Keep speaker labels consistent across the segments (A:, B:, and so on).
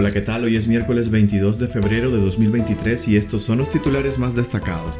A: Hola, ¿qué tal? Hoy es miércoles 22 de febrero de 2023 y estos son los titulares más destacados.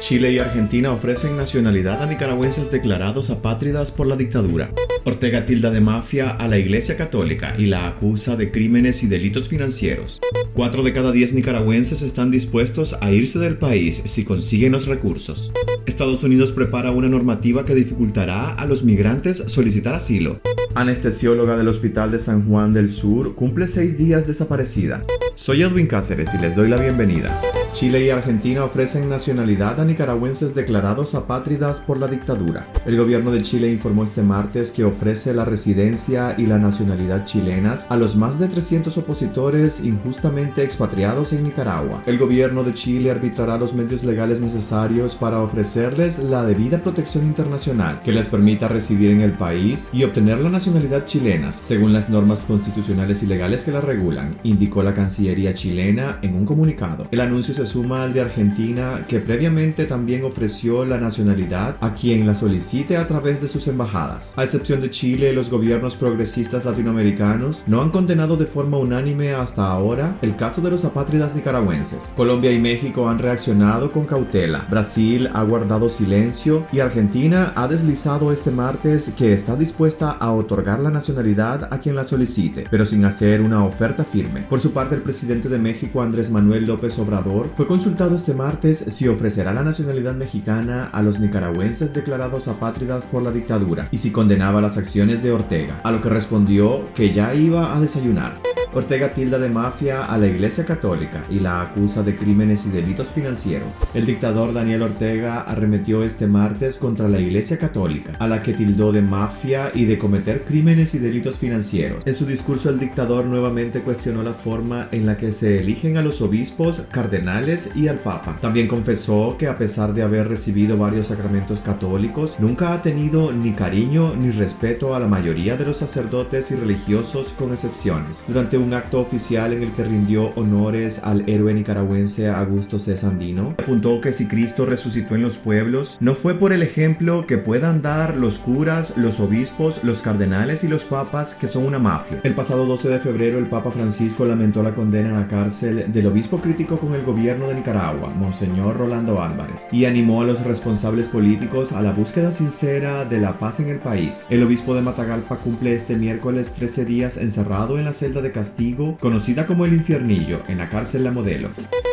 A: Chile y Argentina ofrecen nacionalidad a nicaragüenses declarados apátridas por la dictadura. Ortega tilda de mafia a la Iglesia Católica y la acusa de crímenes y delitos financieros. Cuatro de cada diez nicaragüenses están dispuestos a irse del país si consiguen los recursos. Estados Unidos prepara una normativa que dificultará a los migrantes solicitar asilo. Anestesióloga del Hospital de San Juan del Sur cumple seis días desaparecida. Soy Edwin Cáceres y les doy la bienvenida. Chile y Argentina ofrecen nacionalidad a nicaragüenses declarados apátridas por la dictadura. El gobierno de Chile informó este martes que ofrece la residencia y la nacionalidad chilenas a los más de 300 opositores injustamente expatriados en Nicaragua. El gobierno de Chile arbitrará los medios legales necesarios para ofrecerles la debida protección internacional que les permita residir en el país y obtener la nacionalidad chilena, según las normas constitucionales y legales que la regulan, indicó la Cancillería chilena en un comunicado. El anuncio se suma al de Argentina, que previamente también ofreció la nacionalidad a quien la solicite a través de sus embajadas. A excepción de Chile, los gobiernos progresistas latinoamericanos no han condenado de forma unánime hasta ahora el caso de los apátridas nicaragüenses. Colombia y México han reaccionado con cautela. Brasil ha guardado silencio y Argentina ha deslizado este martes que está dispuesta a otorgar la nacionalidad a quien la solicite, pero sin hacer una oferta firme. Por su parte, el presidente de México, Andrés Manuel López Obrador, fue consultado este martes si ofrecerá la nacionalidad mexicana a los nicaragüenses declarados apátridas por la dictadura y si condenaba las acciones de Ortega, a lo que respondió que ya iba a desayunar. Ortega tilda de mafia a la Iglesia Católica y la acusa de crímenes y delitos financieros. El dictador Daniel Ortega arremetió este martes contra la Iglesia Católica, a la que tildó de mafia y de cometer crímenes y delitos financieros. En su discurso el dictador nuevamente cuestionó la forma en la que se eligen a los obispos, cardenales y al Papa. También confesó que a pesar de haber recibido varios sacramentos católicos, nunca ha tenido ni cariño ni respeto a la mayoría de los sacerdotes y religiosos con excepciones. Durante un acto oficial en el que rindió honores al héroe nicaragüense Augusto C. Sandino, apuntó que si Cristo resucitó en los pueblos, no fue por el ejemplo que puedan dar los curas, los obispos, los cardenales y los papas que son una mafia. El pasado 12 de febrero el Papa Francisco lamentó la condena a cárcel del obispo crítico con el gobierno de Nicaragua, Monseñor Rolando Álvarez, y animó a los responsables políticos a la búsqueda sincera de la paz en el país. El obispo de Matagalpa cumple este miércoles 13 días encerrado en la celda de castigo, conocida como el infiernillo, en la cárcel La Modelo.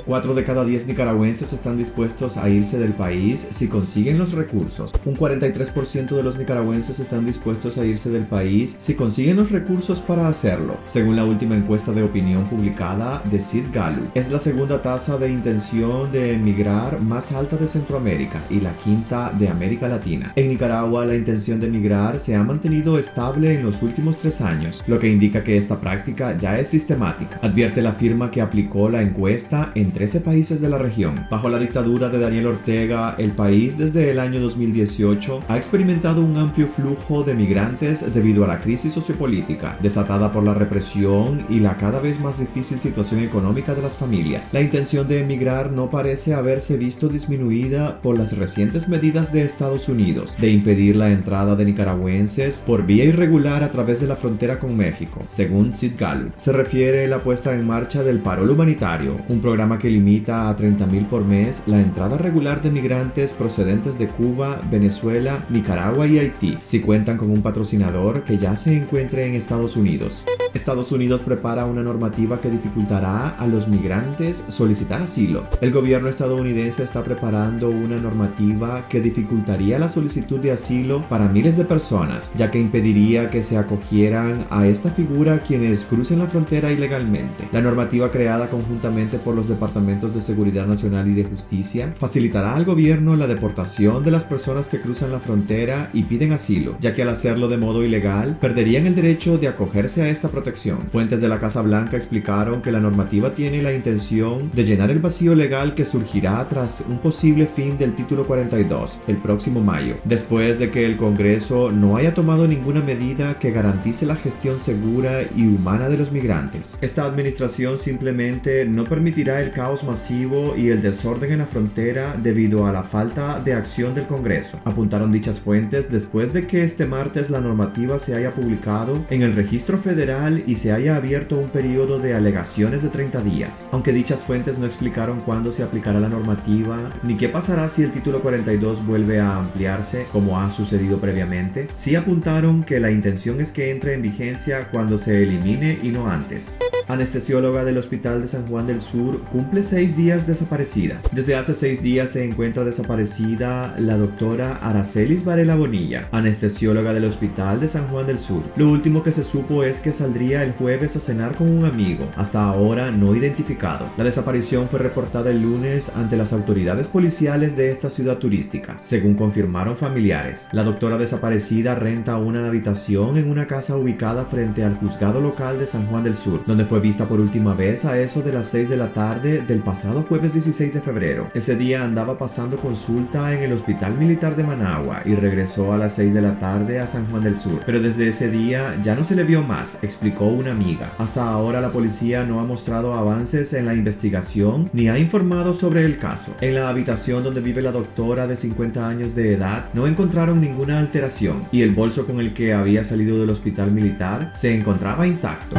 A: Cuatro de cada diez nicaragüenses están dispuestos a irse del país si consiguen los recursos. Un 43% de los nicaragüenses están dispuestos a irse del país si consiguen los recursos para hacerlo, según la última encuesta de opinión publicada de Sid Gallup. Es la segunda tasa de intención de emigrar más alta de Centroamérica y la quinta de América Latina. En Nicaragua la intención de emigrar se ha mantenido estable en los últimos tres años, lo que indica que esta práctica ya es sistemática, advierte la firma que aplicó la encuesta en 13 países de la región. Bajo la dictadura de Daniel Ortega, el país desde el año 2018 ha experimentado un amplio flujo de migrantes debido a la crisis sociopolítica, desatada por la represión y la cada vez más difícil situación económica de las familias. La intención de emigrar no parece haberse visto disminuida por las recientes medidas de Estados Unidos de impedir la entrada de nicaragüenses por vía irregular a través de la frontera con México, según Sid Gallup. Se refiere la puesta en marcha del Parol Humanitario, un programa que limita a 30.000 por mes la entrada regular de migrantes procedentes de Cuba, Venezuela, Nicaragua y Haití, si cuentan con un patrocinador que ya se encuentre en Estados Unidos. Estados Unidos prepara una normativa que dificultará a los migrantes solicitar asilo. El gobierno estadounidense está preparando una normativa que dificultaría la solicitud de asilo para miles de personas, ya que impediría que se acogieran a esta figura quienes crucen la frontera ilegalmente. La normativa creada conjuntamente por los departamentos de Seguridad Nacional y de Justicia facilitará al gobierno la deportación de las personas que cruzan la frontera y piden asilo, ya que al hacerlo de modo ilegal perderían el derecho de acogerse a esta protección. Fuentes de la Casa Blanca explicaron que la normativa tiene la intención de llenar el vacío legal que surgirá tras un posible fin del título 42 el próximo mayo, después de que el Congreso no haya tomado ninguna medida que garantice la gestión segura y humana de los migrantes. Esta administración simplemente no permitirá el caos masivo y el desorden en la frontera debido a la falta de acción del Congreso, apuntaron dichas fuentes después de que este martes la normativa se haya publicado en el registro federal y se haya abierto un periodo de alegaciones de 30 días. Aunque dichas fuentes no explicaron cuándo se aplicará la normativa ni qué pasará si el título 42 vuelve a ampliarse como ha sucedido previamente, sí apuntaron que la intención es que entre en vigencia cuando se elimine y no antes anestesióloga del Hospital de San Juan del Sur, cumple seis días desaparecida. Desde hace seis días se encuentra desaparecida la doctora Aracelis Varela Bonilla, anestesióloga del Hospital de San Juan del Sur. Lo último que se supo es que saldría el jueves a cenar con un amigo, hasta ahora no identificado. La desaparición fue reportada el lunes ante las autoridades policiales de esta ciudad turística, según confirmaron familiares. La doctora desaparecida renta una habitación en una casa ubicada frente al juzgado local de San Juan del Sur, donde fue vista por última vez a eso de las 6 de la tarde del pasado jueves 16 de febrero. Ese día andaba pasando consulta en el Hospital Militar de Managua y regresó a las 6 de la tarde a San Juan del Sur. Pero desde ese día ya no se le vio más, explicó una amiga. Hasta ahora la policía no ha mostrado avances en la investigación ni ha informado sobre el caso. En la habitación donde vive la doctora de 50 años de edad no encontraron ninguna alteración y el bolso con el que había salido del hospital militar se encontraba intacto.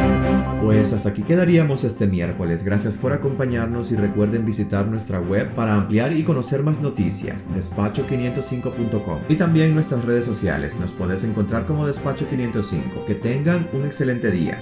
A: Pues aquí quedaríamos este miércoles. Gracias por acompañarnos y recuerden visitar nuestra web para ampliar y conocer más noticias, despacho505.com y también nuestras redes sociales. Nos puedes encontrar como despacho505. Que tengan un excelente día.